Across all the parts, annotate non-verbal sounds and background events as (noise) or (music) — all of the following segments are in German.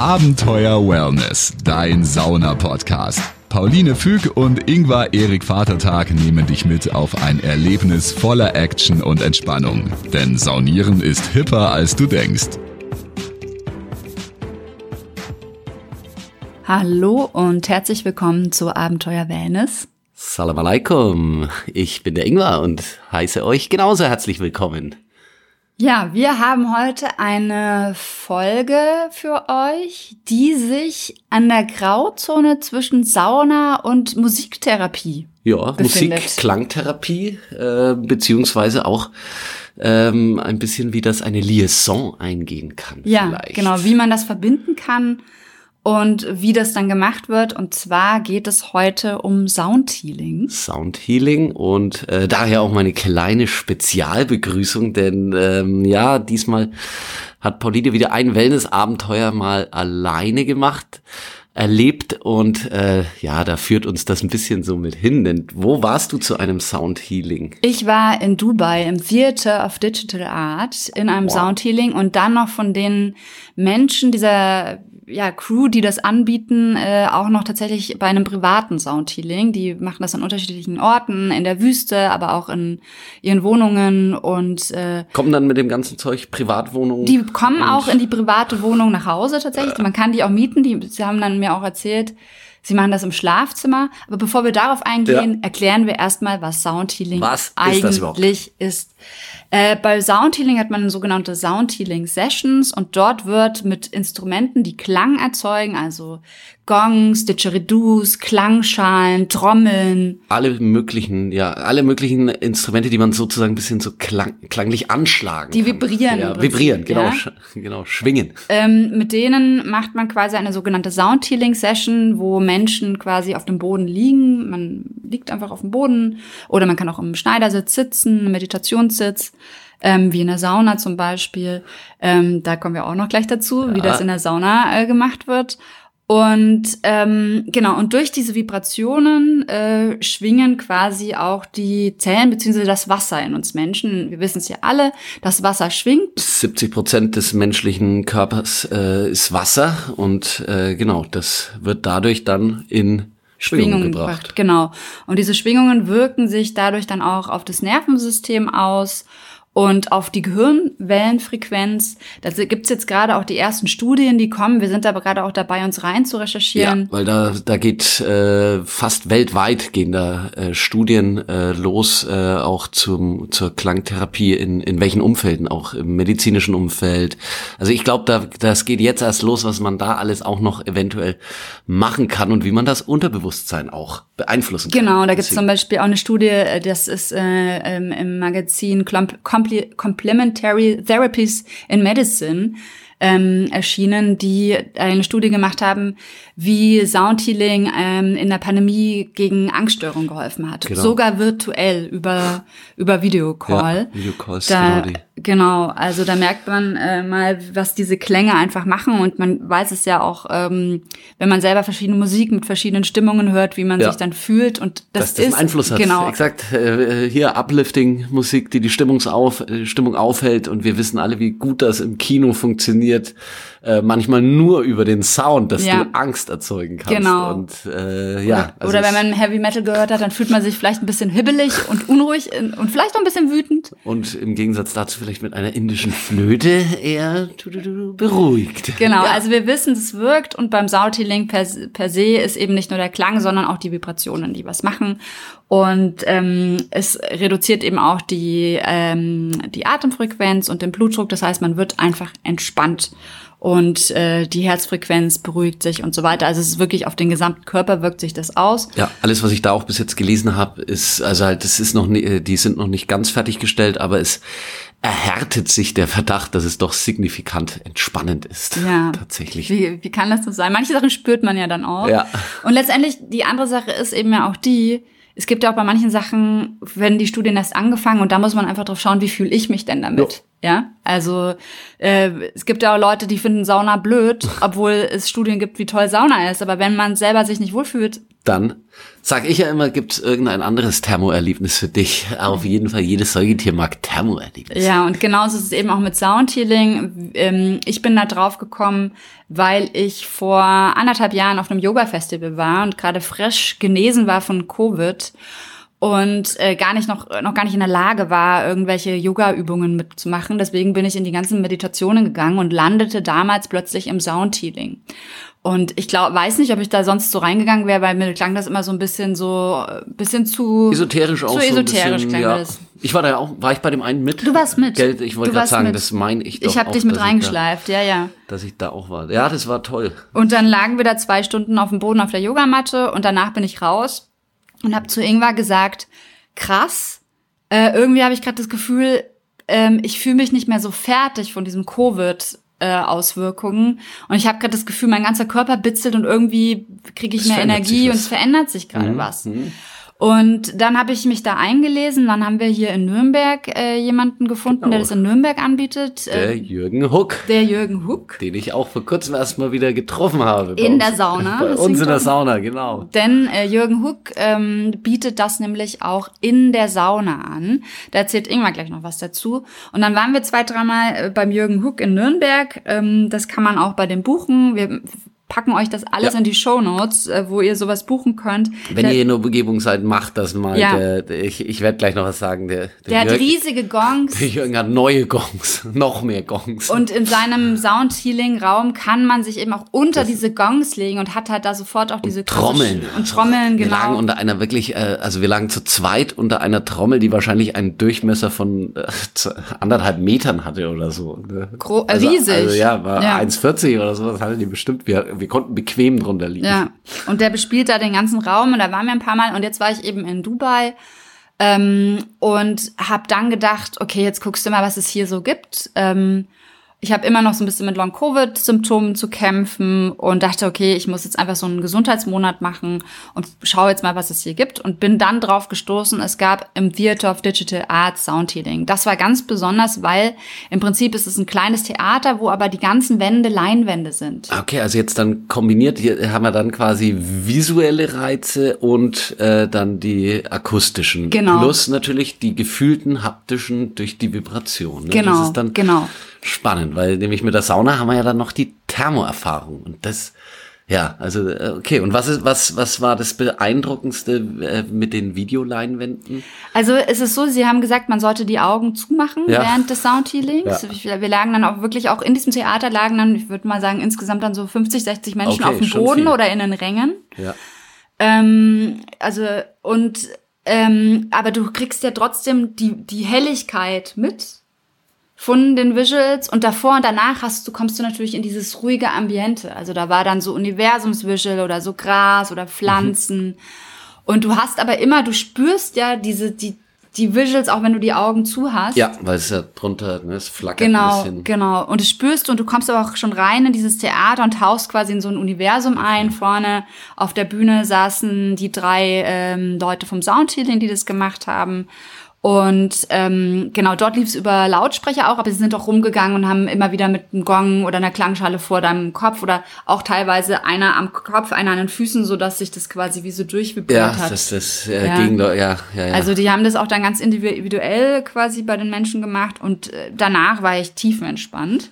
Abenteuer Wellness, dein Sauna-Podcast. Pauline Füg und Ingvar Erik Vatertag nehmen dich mit auf ein Erlebnis voller Action und Entspannung. Denn Saunieren ist hipper, als du denkst. Hallo und herzlich willkommen zu Abenteuer Wellness. Salam alaikum, ich bin der Ingvar und heiße euch genauso herzlich willkommen. Ja, wir haben heute eine Folge für euch, die sich an der Grauzone zwischen Sauna und Musiktherapie Ja, befindet. Musik, Klangtherapie, äh, beziehungsweise auch ähm, ein bisschen, wie das eine Liaison eingehen kann. Ja, vielleicht. genau, wie man das verbinden kann und wie das dann gemacht wird. Und zwar geht es heute um Soundhealing. Soundhealing und äh, daher auch meine kleine Spezialbegrüßung, denn ähm, ja, diesmal hat Pauline wieder ein Wellness-Abenteuer mal alleine gemacht, erlebt und äh, ja, da führt uns das ein bisschen so mit hin, denn wo warst du zu einem Soundhealing? Ich war in Dubai im Theater of Digital Art in einem Wow. Soundhealing und dann noch von den Menschen dieser ja, Crew, die das anbieten, äh, auch noch tatsächlich bei einem privaten Soundhealing. Die machen das an unterschiedlichen Orten, in der Wüste, aber auch in ihren Wohnungen und äh, Kommen dann mit dem ganzen Zeug Privatwohnungen? die kommen auch in die private Wohnung nach Hause tatsächlich. Man kann die auch mieten. Die, sie haben dann mir auch erzählt, sie machen das im Schlafzimmer. Aber bevor wir darauf eingehen, erklären wir erstmal, was Soundhealing Was ist eigentlich überhaupt? ist. Äh, bei Soundhealing hat man sogenannte Soundhealing Sessions und dort wird mit Instrumenten, die Klang erzeugen, also Gongs, Didgeridoos, Klangschalen, Trommeln, alle möglichen, ja, alle möglichen Instrumente, die man sozusagen ein bisschen so klang, klanglich anschlagen. Die kann. vibrieren Ja, vibrieren, genau, ja. sch- genau, schwingen. Ähm, mit denen macht man quasi eine sogenannte Soundhealing-Session, wo Menschen quasi auf dem Boden liegen. Man liegt einfach auf dem Boden oder man kann auch im Schneidersitz sitzen, im Meditationssitz, ähm, wie in der Sauna zum Beispiel. Ähm, da kommen wir auch noch gleich dazu, wie Ja. das in der Sauna äh, gemacht wird. Und ähm, genau, und durch diese Vibrationen äh, schwingen quasi auch die Zellen beziehungsweise das Wasser in uns Menschen. Wir wissen es ja alle, das Wasser schwingt 70 Prozent des menschlichen Körpers äh, ist Wasser und äh, genau, das wird dadurch dann in Schwingung, Schwingungen gebracht. gebracht. Genau. Und diese Schwingungen wirken sich dadurch dann auch auf das Nervensystem aus und auf die Gehirnwellenfrequenz. Da gibt's jetzt gerade auch die ersten Studien, die kommen. Wir sind aber gerade auch dabei, uns rein zu Ja, recherchieren. weil da, da geht äh, fast weltweit gehen da äh, Studien äh, los, äh, auch zum, zur Klangtherapie, in, in welchen Umfelden, auch im medizinischen Umfeld. Also ich glaube, da, das geht jetzt erst los, was man da alles auch noch eventuell machen kann und wie man das Unterbewusstsein auch beeinflussen kann. Genau, da gibt's Deswegen- zum Beispiel auch eine Studie, äh, das ist äh, im, im Magazin Clump- Compli- Complementary Therapies in Medicine ähm, erschienen, die eine Studie gemacht haben, wie Soundhealing ähm, in der Pandemie gegen Angststörungen geholfen hat. Genau. Sogar virtuell über, über Videocall. Ja, Videocalls, da, genau genau, also da merkt man äh, mal, was diese Klänge einfach machen und man weiß es ja auch, ähm, wenn man selber verschiedene Musik mit verschiedenen Stimmungen hört, wie man Ja. sich dann fühlt und das dass das ist einen Einfluss hat. Genau. Exakt. Äh, hier Uplifting Musik, die die Stimmungsauf, äh, Stimmung aufhält und wir wissen alle, wie gut das im Kino funktioniert. Äh, manchmal nur über den Sound, dass Ja. du Angst erzeugen kannst. Genau. Und äh, ja. also Oder wenn man Heavy Metal gehört hat, dann fühlt man sich vielleicht ein bisschen hibbelig und unruhig und vielleicht auch ein bisschen wütend. und im Gegensatz dazu vielleicht mit einer indischen Flöte eher beruhigt. Genau, Ja. also wir wissen, es wirkt und beim Soundhealing per, per se ist eben nicht nur der Klang, sondern auch die Vibrationen, die was machen. Und ähm, es reduziert eben auch die, ähm, die Atemfrequenz und den Blutdruck. Das heißt, man wird einfach entspannt und äh, die Herzfrequenz beruhigt sich und so weiter. Also es ist wirklich auf den gesamten Körper wirkt sich das aus. Ja, alles, was ich da auch bis jetzt gelesen habe, ist, also halt, das ist noch, nie- äh, die sind noch nicht ganz fertiggestellt, aber es erhärtet sich der Verdacht, dass es doch signifikant entspannend ist. Ja. Tatsächlich. Wie, wie kann das so sein? Manche Sachen spürt man ja dann auch. Ja. Und letztendlich, die andere Sache ist eben ja auch die, es gibt ja auch bei manchen Sachen, wenn die Studien erst angefangen und da muss man einfach drauf schauen, wie fühle ich mich denn damit. Ja, also äh, es gibt ja auch Leute, die finden Sauna blöd, (laughs) obwohl es Studien gibt, wie toll Sauna ist. Aber wenn man selber sich nicht wohlfühlt, Dann sag ich ja immer, gibt es irgendein anderes Thermoerlebnis für dich? Auf jeden Fall, jedes Säugetier mag Thermoerlebnis. Ja, und genauso ist es eben auch mit Soundhealing. Ähm, ich bin da drauf gekommen, weil ich vor anderthalb Jahren auf einem Yoga-Festival war und gerade frisch genesen war von Covid und äh, gar nicht noch noch gar nicht in der Lage war, irgendwelche Yoga-Übungen mitzumachen. Deswegen bin ich in die ganzen Meditationen gegangen und landete damals plötzlich im Soundhealing. Und ich glaube, weiß nicht, ob ich da sonst so reingegangen wäre, weil mir klang das immer so ein bisschen so, ein bisschen zu esoterisch auch zu so esoterisch bisschen, klang ja. das. Ich war da auch, war ich bei dem einen mit? Du warst mit. Geld, ich wollte gerade sagen, mit. das meine ich doch Ich habe dich mit reingeschleift, ja, ja. Da, dass ich da auch war. Ja, das war toll. Und dann lagen wir da zwei Stunden auf dem Boden auf der Yogamatte und danach bin ich raus und habe zu Ingvar gesagt, krass, äh, irgendwie habe ich gerade das Gefühl, ähm, ich fühle mich nicht mehr so fertig von diesem Covid. äh, Auswirkungen und ich habe gerade das Gefühl, mein ganzer Körper bitzelt und irgendwie kriege ich Es mehr Energie und es verändert sich gerade Mhm, was. mhm. Und dann habe ich mich da eingelesen. Dann haben wir hier in Nürnberg äh, jemanden gefunden, Genau. der das in Nürnberg anbietet. Der Äh, Jürgen Huck, der Jürgen Huck. den ich auch vor kurzem erst mal wieder getroffen habe. In uns. der Sauna, Bei uns in der Sauna, genau. Denn äh, Jürgen Huck ähm, bietet das nämlich auch in der Sauna an. Da erzählt Ingmar gleich noch was dazu. Und dann waren wir zwei, dreimal äh, beim Jürgen Huck in Nürnberg. Ähm, das kann man auch bei dem buchen. Wir packen euch das alles Ja. in die Shownotes, äh, wo ihr sowas buchen könnt. Wenn der, ihr in der Umgebung seid, macht das mal. Ja. Der, der, ich ich werde gleich noch was sagen. Der, der, der hat Jürgen, riesige Gongs. (laughs) der Jürgen hat neue Gongs, (laughs) noch mehr Gongs. Und in seinem Sound-Healing-Raum kann man sich eben auch unter diese Gongs legen und hat halt da sofort auch diese Trommeln. klassischen- Und Trommeln, Wir lagen genau. unter einer wirklich, äh, also wir lagen zu zweit unter einer Trommel, die wahrscheinlich einen Durchmesser von äh, anderthalb Metern hatte oder so. ne? Gro- also, riesig. Also ja, war Ja. 1,40 oder sowas hatte die bestimmt. Wir, wir konnten bequem drunter liegen. Ja, und der bespielt da den ganzen Raum und da waren wir ein paar Mal und jetzt war ich eben in Dubai ähm, und habe dann gedacht, okay, jetzt guckst du mal, was es hier so gibt. Ähm, ich habe immer noch so ein bisschen mit Long-Covid-Symptomen zu kämpfen und dachte, okay, ich muss jetzt einfach so einen Gesundheitsmonat machen und schaue jetzt mal, was es hier gibt und bin dann drauf gestoßen, es gab im Theater of Digital Arts Soundhealing. Das war ganz besonders, weil im Prinzip ist es ein kleines Theater, wo aber die ganzen Wände Leinwände sind. Okay, also jetzt dann kombiniert, hier haben wir dann quasi visuelle Reize und äh, dann die akustischen. Genau. Plus natürlich die gefühlten haptischen durch die Vibration. Ne? Genau, Das ist dann genau. spannend, weil nämlich mit der Sauna haben wir ja dann noch die Thermoerfahrung und das ja, also äh, okay. Und was ist was was war das beeindruckendste äh, mit den Videoleinwänden? Also es ist so, sie haben gesagt, man sollte die Augen zumachen Ja. während des Soundhealings. Wir lagen dann auch wirklich auch in diesem Theater lagen dann, ich würde mal sagen, insgesamt dann so 50, 60 Menschen Okay, auf dem Boden viel. oder in den Rängen. Ja. Ähm, also und ähm, aber du kriegst ja trotzdem die die Helligkeit mit von den Visuals und davor und danach hast du kommst du natürlich in dieses ruhige Ambiente. Also da war dann so Universumsvisual oder so Gras oder Pflanzen und du hast aber immer du spürst ja diese die die Visuals auch wenn du die Augen zu hast. Ja, weil es ja drunter, ne, es flackert Genau, ein bisschen. genau. Und das spürst du und du kommst aber auch schon rein in dieses Theater und tauchst quasi in so ein Universum ein. Vorne auf der Bühne saßen die drei ähm, Leute vom Soundhealing, die das gemacht haben. Und ähm, genau, dort lief es über Lautsprecher auch, aber sie sind auch rumgegangen und haben immer wieder mit einem Gong oder einer Klangschale vor deinem Kopf oder auch teilweise einer am Kopf, einer an den Füßen, so dass sich das quasi wie so durchvibriert Ja, hat. das das äh, Ja. ging ja, ja, ja. Also die haben das auch dann ganz individuell quasi bei den Menschen gemacht und äh, danach war ich tiefenentspannt.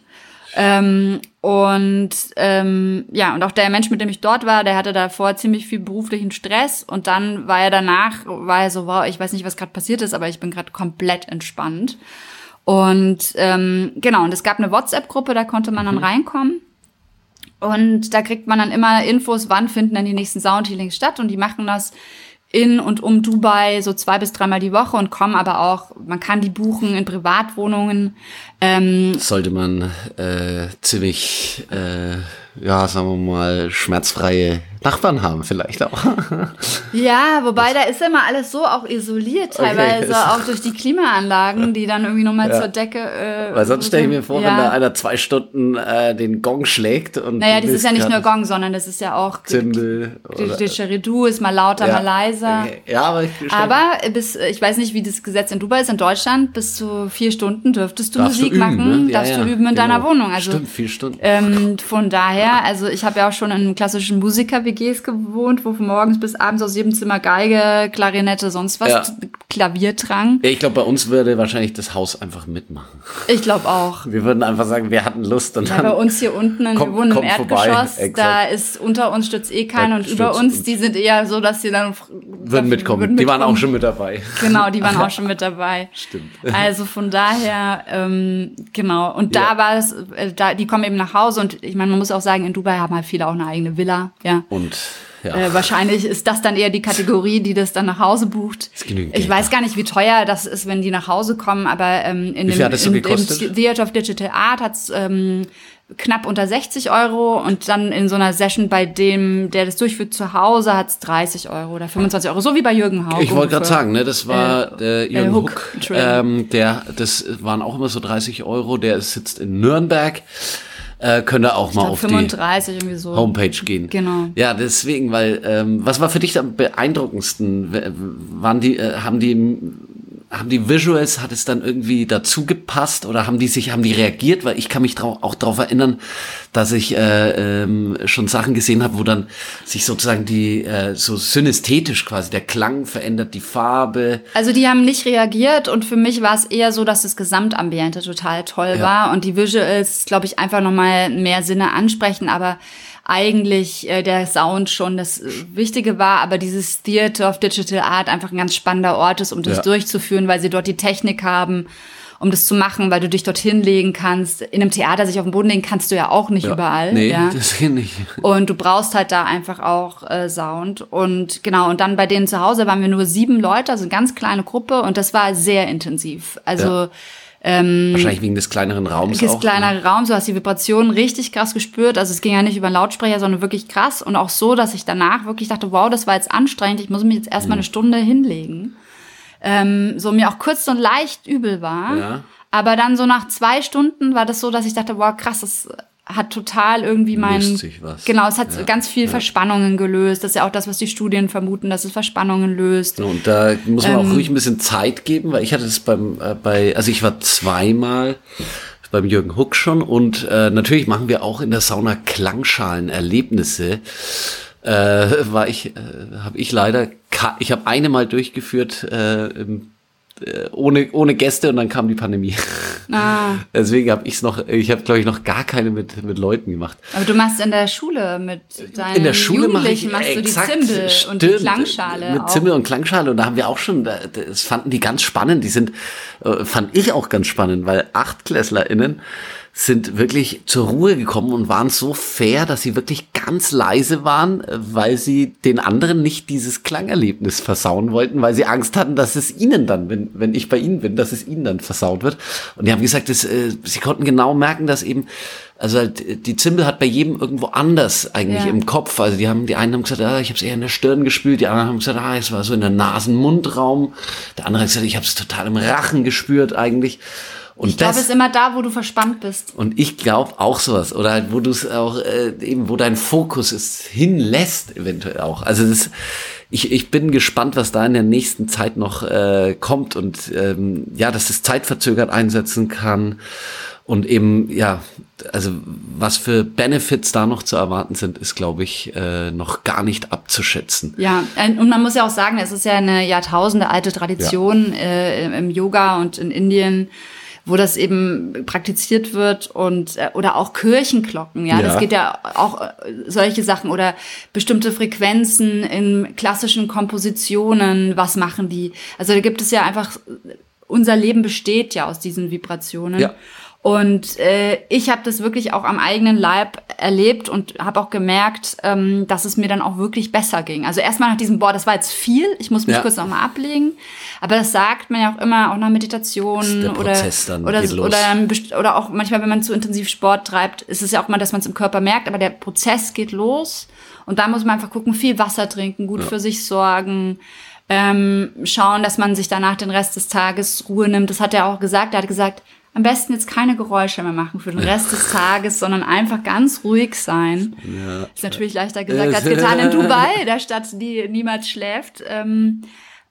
Ähm, und ähm, ja, und auch der Mensch, mit dem ich dort war, der hatte davor ziemlich viel beruflichen Stress und dann war er danach, war er so, wow, ich weiß nicht, was gerade passiert ist, aber ich bin gerade komplett entspannt. Und ähm, genau, und es gab eine WhatsApp-Gruppe, da konnte man dann reinkommen. Und da kriegt man dann immer Infos, wann finden dann die nächsten Soundhealings statt. Und die machen das in und um Dubai so zwei bis dreimal die Woche und kommen aber auch, man kann die buchen in Privatwohnungen. Ähm, sollte man äh, ziemlich, äh, ja, sagen wir mal, schmerzfreie Nachbarn haben vielleicht auch. (laughs) ja, wobei da ist immer alles so auch isoliert, teilweise Okay. auch durch die Klimaanlagen, die dann irgendwie nochmal Ja. zur Decke. Äh, Weil sonst stelle ich mir vor, ja. wenn da einer zwei Stunden äh, den Gong schlägt und Naja, das ist ja nicht nur Gong, sondern das ist ja auch oder, Didgeridoo ist mal lauter, ja. mal leiser. Okay. Ja, aber ich Aber bis, ich weiß nicht, wie das Gesetz in Dubai ist, in Deutschland, bis zu vier Stunden dürftest du darfst Musik du üben, machen, ne? Ja, darfst ja, du üben in genau. deiner Wohnung. Also Stimmt, vier Stunden. ähm, von daher, also ich habe ja auch schon in klassischen Musiker-WG WGs gewohnt, wo von morgens bis abends aus jedem Zimmer Geige, Klarinette, sonst was, Ja. Klavierdrang. Ich glaube, bei uns würde wahrscheinlich das Haus einfach mitmachen. Ich glaube auch. Wir würden einfach sagen, wir hatten Lust und Ja, dann bei uns hier unten, wir Kommt- wohnen im Erdgeschoss, da ist unter uns stützt eh keiner und über uns, die sind eher so, dass sie dann würden mitkommen. Die waren auch schon mit dabei. Genau, die waren auch (laughs) schon mit dabei. Stimmt. Also von daher, ähm, genau. Und da Ja. war es, äh, da, die kommen eben nach Hause und ich meine, man muss auch sagen, in Dubai haben halt viele auch eine eigene Villa, ja. Und ja, Äh, wahrscheinlich ist das dann eher die Kategorie, die das dann nach Hause bucht. Ist genügend Ich Geld weiß da. gar nicht, wie teuer das ist, wenn die nach Hause kommen, aber ähm, in dem hat es so in, im Theater of Digital Art hat's ähm, knapp unter 60 Euro und dann in so einer Session bei dem, der das durchführt zu Hause, hat's 30 Euro oder 25 Euro, so wie bei Jürgen Haug. ich wollte gerade sagen, ne, das war Äh, äh, Jürgen äh, Hook, Hook, ähm, der, das waren auch immer so 30 Euro, der sitzt in Nürnberg. Äh, könnt ihr auch mal Ich glaub, auf die 35 irgendwie so. Homepage gehen. Genau. Ja, deswegen, weil ähm, was war für dich am beeindruckendsten? W- Waren die, äh, haben die, haben die Visuals, hat es dann irgendwie dazu gepasst oder haben die sich, haben die reagiert? Weil ich kann mich trau auch darauf erinnern, dass ich äh, ähm, schon Sachen gesehen habe, wo dann sich sozusagen die äh, so synästhetisch quasi der Klang verändert, die Farbe. Also die haben nicht reagiert und für mich war es eher so, dass das Gesamtambiente total toll Ja. war und die Visuals, glaube ich, einfach nochmal mehr Sinne ansprechen, aber eigentlich äh, der Sound schon das äh, Wichtige war, aber dieses Theater of Digital Art einfach ein ganz spannender Ort ist, um das Ja. durchzuführen, weil sie dort die Technik haben, um das zu machen, weil du dich dorthin legen kannst. In einem Theater sich auf den Boden legen kannst du ja auch nicht überall. Nee, ja. das kenne ich. Und du brauchst halt da einfach auch äh, Sound. Und genau, und dann bei denen zu Hause waren wir nur sieben Leute, also eine ganz kleine Gruppe und das war sehr intensiv. Also Wahrscheinlich wegen des kleineren Raums ist auch. ne? kleiner Raum, du hast die Vibrationen richtig krass gespürt. Also es ging ja nicht über einen Lautsprecher, sondern wirklich krass. Und auch so, dass ich danach wirklich dachte, wow, das war jetzt anstrengend, ich muss mich jetzt erstmal Mhm. eine Stunde hinlegen. Ähm, so mir auch kurz und leicht übel war. Ja. Aber dann so nach zwei Stunden war das so, dass ich dachte, wow, krass, das hat total irgendwie mein. Löst sich was. Genau, es hat Ja. ganz viel Verspannungen gelöst. Das ist ja auch das, was die Studien vermuten, dass es Verspannungen löst. Und da muss man Ähm. auch ruhig ein bisschen Zeit geben, weil ich hatte das beim, äh, bei, also ich war zweimal beim Jürgen Huck schon und äh, natürlich machen wir auch in der Sauna Klangschalen-Erlebnisse. Äh, war ich, äh, habe ich leider, ich habe eine mal durchgeführt äh, im, ohne ohne Gäste und dann kam die Pandemie. Ah, (laughs) Deswegen habe ich es noch, ich habe glaube ich noch gar keine mit mit Leuten gemacht. aber du machst in der Schule mit deinen in der Schule mache ich Jugendlichen machst du die Zimbel und die stimmt, Klangschale. mit auch. Zimbel und Klangschale und da haben wir auch schon da- das fanden die ganz spannend die sind äh, fand ich auch ganz spannend weil Achtklässlerinnen sind wirklich zur Ruhe gekommen und waren so fair, dass sie wirklich ganz leise waren, weil sie den anderen nicht dieses Klangerlebnis versauen wollten, weil sie Angst hatten, dass es ihnen dann, wenn, wenn ich bei ihnen bin, dass es ihnen dann versaut wird. Und die haben gesagt, das, äh, sie konnten genau merken, dass eben, also halt, die Zimbel hat bei jedem irgendwo anders eigentlich Ja. im Kopf. Also die haben, die einen haben gesagt, ah, ich habe es eher in der Stirn gespült, die anderen haben gesagt, ah, es war so in der Nasen-Mundraum. Der andere hat gesagt, ich habe es total im Rachen gespürt eigentlich. Und Ich glaube, es ist immer da, wo du verspannt bist. und ich glaube auch sowas. Oder halt, wo du es auch, äh, eben, wo dein Fokus es hinlässt, eventuell auch. Also das, ich, ich bin gespannt, was da in der nächsten Zeit noch äh, kommt und ähm, ja, dass es zeitverzögert einsetzen kann. Und eben, ja, also was für Benefits da noch zu erwarten sind, ist, glaube ich, äh, noch gar nicht abzuschätzen. Ja, und man muss ja auch sagen, es ist ja eine Jahrtausende alte Tradition äh, im Yoga und in Indien, wo das eben praktiziert wird und äh, oder auch Kirchenglocken, ja, das Ja. geht ja auch äh, solche Sachen oder bestimmte Frequenzen in klassischen Kompositionen, was machen die? Also da gibt es ja einfach unser Leben besteht ja aus diesen Vibrationen. Ja. Und äh, ich habe das wirklich auch am eigenen Leib erlebt und habe auch gemerkt, ähm, dass es mir dann auch wirklich besser ging. Also erstmal nach diesem, boah, das war jetzt viel, ich muss mich Ja. kurz nochmal ablegen. Aber das sagt man ja auch immer, auch nach Meditation oder, dann, oder, oder, dann oder auch manchmal, wenn man zu intensiv Sport treibt, ist es ja auch mal, dass man es im Körper merkt, aber der Prozess geht los. Und da muss man einfach gucken, viel Wasser trinken, gut für sich sorgen, ähm, schauen, dass man sich danach den Rest des Tages Ruhe nimmt. Das hat er auch gesagt. Er hat gesagt, am besten jetzt keine Geräusche mehr machen für den Rest des Tages, sondern einfach ganz ruhig sein. Ist natürlich leichter gesagt als getan in (laughs) Dubai, der Stadt, die niemals schläft. Ähm,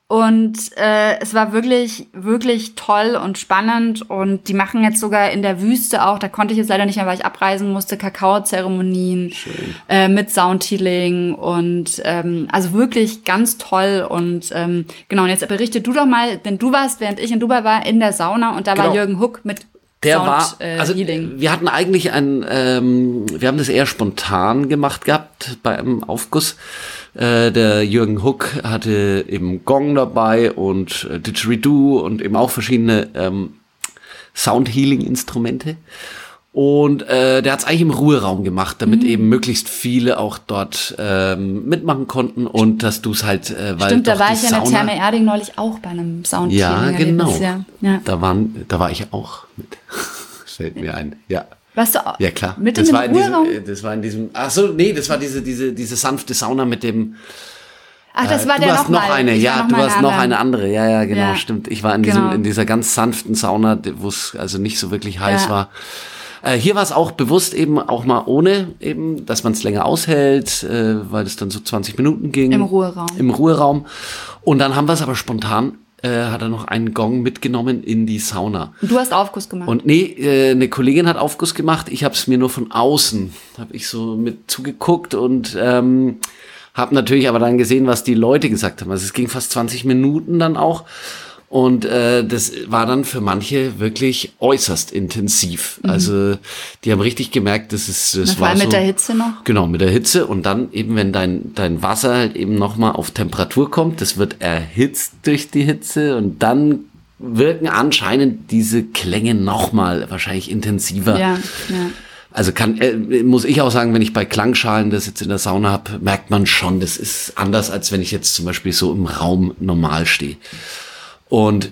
Und äh, es war wirklich, wirklich toll und spannend. Und die machen jetzt sogar in der Wüste auch, da konnte ich jetzt leider nicht mehr, weil ich abreisen musste, Kakaozeremonien äh, mit Soundhealing und ähm, also wirklich ganz toll. Und ähm, genau, und jetzt berichte du doch mal, denn du warst, während ich in Dubai war, in der Sauna und da Genau. war Jürgen Huck mit Der Sound, war, äh, also Healing. wir hatten eigentlich ein, ähm, wir haben das eher spontan gemacht gehabt bei einem Aufguss. Äh, der Jürgen Huck hatte eben Gong dabei und äh, Didgeridoo und eben auch verschiedene ähm, Sound-Healing-Instrumente. Und äh, der hat es eigentlich im Ruheraum gemacht, damit Mhm. eben möglichst viele auch dort ähm, mitmachen konnten und dass du es halt, äh, weil Stimmt, da war ich ja in der Therme Erding neulich auch bei einem Sound Ja, genau. Ja. Ja. Da waren, da war ich auch mit. (laughs) Fällt mir ein. Ja. Warst du auch Ja klar. mit das in war dem in diesem, Ruheraum? äh, das war in diesem. Ach so, nee, das war diese diese diese sanfte Sauna mit dem. Ach, das äh, war du der hast noch, noch eine, Ich ja, war du hast noch eine andere. Ja, ja, genau, Ja. stimmt. Ich war in diesem Genau. in dieser ganz sanften Sauna, wo es also nicht so wirklich heiß Ja. war. Äh, hier war es auch bewusst eben auch mal ohne eben, dass man es länger aushält, äh, weil es dann so 20 Minuten ging. Im Ruheraum. Im Ruheraum. Und dann haben wir es aber spontan, äh, hat er noch einen Gong mitgenommen in die Sauna. Du hast Aufguss gemacht. Und nee, äh, eine Kollegin hat Aufguss gemacht. Ich habe es mir nur von außen, habe ich so mit zugeguckt und ähm, habe natürlich aber dann gesehen, was die Leute gesagt haben. Also es ging fast 20 Minuten dann auch. Und äh, das war dann für manche wirklich äußerst intensiv. Also die haben richtig gemerkt, dass es das Mhm. Na, vor war allem so, mit der Hitze noch. Genau, mit der Hitze und dann eben, wenn dein, dein Wasser halt eben nochmal auf Temperatur kommt, das wird erhitzt durch die Hitze und dann wirken anscheinend diese Klänge nochmal wahrscheinlich intensiver. Ja, ja. Also kann, äh, muss ich auch sagen, wenn ich bei Klangschalen das jetzt in der Sauna habe, merkt man schon, das ist anders, als wenn ich jetzt zum Beispiel so im Raum normal stehe. Und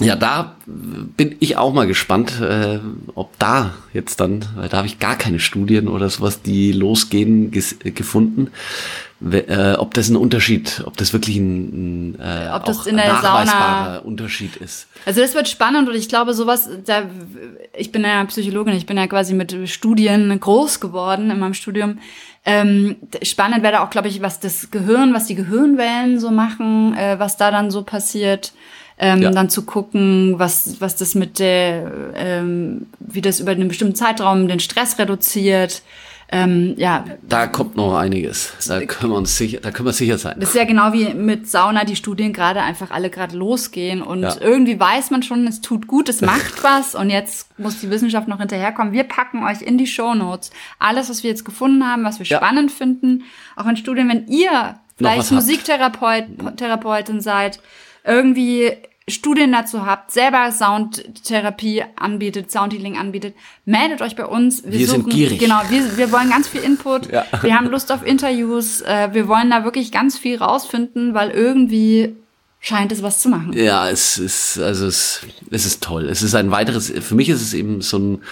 ja, da bin ich auch mal gespannt, äh, ob da jetzt dann, weil da habe ich gar keine Studien oder sowas, die losgehen, äh, gefunden, äh, ob das ein Unterschied, ob das wirklich ein, ein äh, Ob das auch in der nachweisbarer Unterschied ist. Also das wird spannend und ich glaube sowas, da, ich bin ja Psychologin, ich bin ja quasi mit Studien groß geworden in meinem Studium. Ähm, spannend wäre da auch, glaube ich, was das Gehirn, was die Gehirnwellen so machen, äh, was da dann so passiert. Ähm, Ja. Dann zu gucken, was, was das mit der, ähm, wie das über einen bestimmten Zeitraum den Stress reduziert. Ähm, ja, Da kommt noch einiges. Da können wir uns sicher, da können wir sicher sein. das ist ja genau wie mit Sauna, die Studien gerade einfach alle gerade losgehen und Ja. irgendwie weiß man schon, es tut gut, es macht (laughs) was und jetzt muss die Wissenschaft noch hinterherkommen. Wir packen euch in die Shownotes alles, was wir jetzt gefunden haben, was wir Ja. spannend finden, auch in Studien, wenn ihr vielleicht. Musiktherapeut, Therapeutin seid, irgendwie Studien dazu habt, selber Soundtherapie anbietet, Soundhealing anbietet, meldet euch bei uns. Wir sind gierig. Genau, wir, wir wollen ganz viel Input. Ja. Wir haben Lust auf Interviews. Äh, wir wollen da wirklich ganz viel rausfinden, weil irgendwie scheint es was zu machen. Ja, es ist, also es, es ist toll. Es ist ein weiteres, für mich ist es eben so ein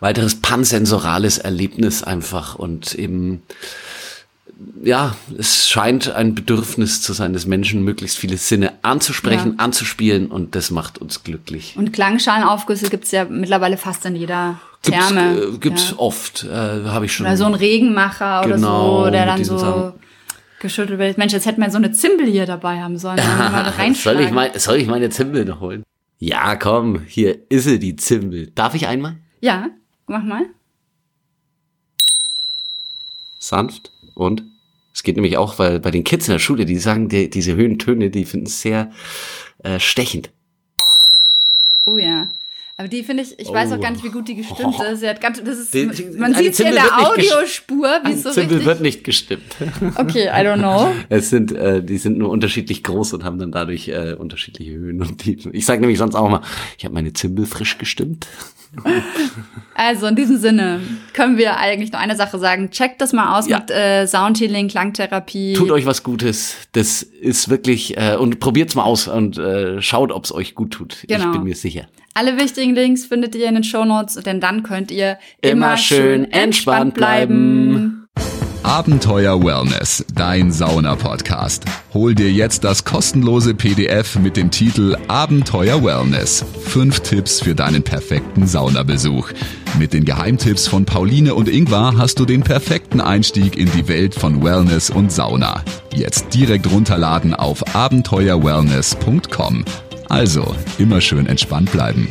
weiteres pansensorales Erlebnis einfach und eben, ja, es scheint ein Bedürfnis zu sein des Menschen, möglichst viele Sinne anzusprechen, Ja. anzuspielen und das macht uns glücklich. Und Klangschalenaufgüsse gibt's ja mittlerweile fast in jeder Gibt's, Therme. äh, gibt's ja. oft, äh, habe ich schon. Oder so ein Regenmacher Genau, oder so, der mit dann so Sachen. geschüttelt wird. Mensch, jetzt hätten wir so eine Zimbel hier dabei haben sollen. (laughs) Soll, ich mein, soll ich meine Zimbel noch holen? Ja, komm, hier ist sie, die Zimbel. Darf ich einmal? Ja, mach mal. Sanft und es geht nämlich auch, weil bei den Kids in der Schule, die sagen, die, diese Höhentöne, die finden es sehr äh, stechend. Oh. Aber die finde ich, ich weiß auch Oh. gar nicht, wie gut die gestimmt ist. Sie hat ganz, das ist, Die- die- man sieht hier in der Audiospur, wie es so Zimbel richtig. wird nicht gestimmt. (laughs) Okay, I don't know. Es sind, äh, die sind nur unterschiedlich groß und haben dann dadurch äh, unterschiedliche Höhen und Tiefen. Ich sage nämlich sonst auch mal, ich habe meine Zimbel frisch gestimmt. (laughs) Also in diesem Sinne können wir eigentlich nur eine Sache sagen. Checkt das mal aus Ja. mit äh, Soundhealing, Klangtherapie. Tut euch was Gutes. Das ist wirklich, äh, und probiert's mal aus und äh, schaut, ob's euch gut tut. Genau. Ich bin mir sicher. Alle wichtigen Links findet ihr in den Shownotes, denn dann könnt ihr Immer schön entspannt bleiben. Abenteuer Wellness, dein Sauna-Podcast. Hol dir jetzt das kostenlose PDF mit dem Titel Abenteuer Wellness. Fünf Tipps für deinen perfekten Saunabesuch. Mit den Geheimtipps von Pauline und Ingvar hast du den perfekten Einstieg in die Welt von Wellness und Sauna. Jetzt direkt runterladen auf abenteuerwellness.com. Also, immer schön entspannt bleiben.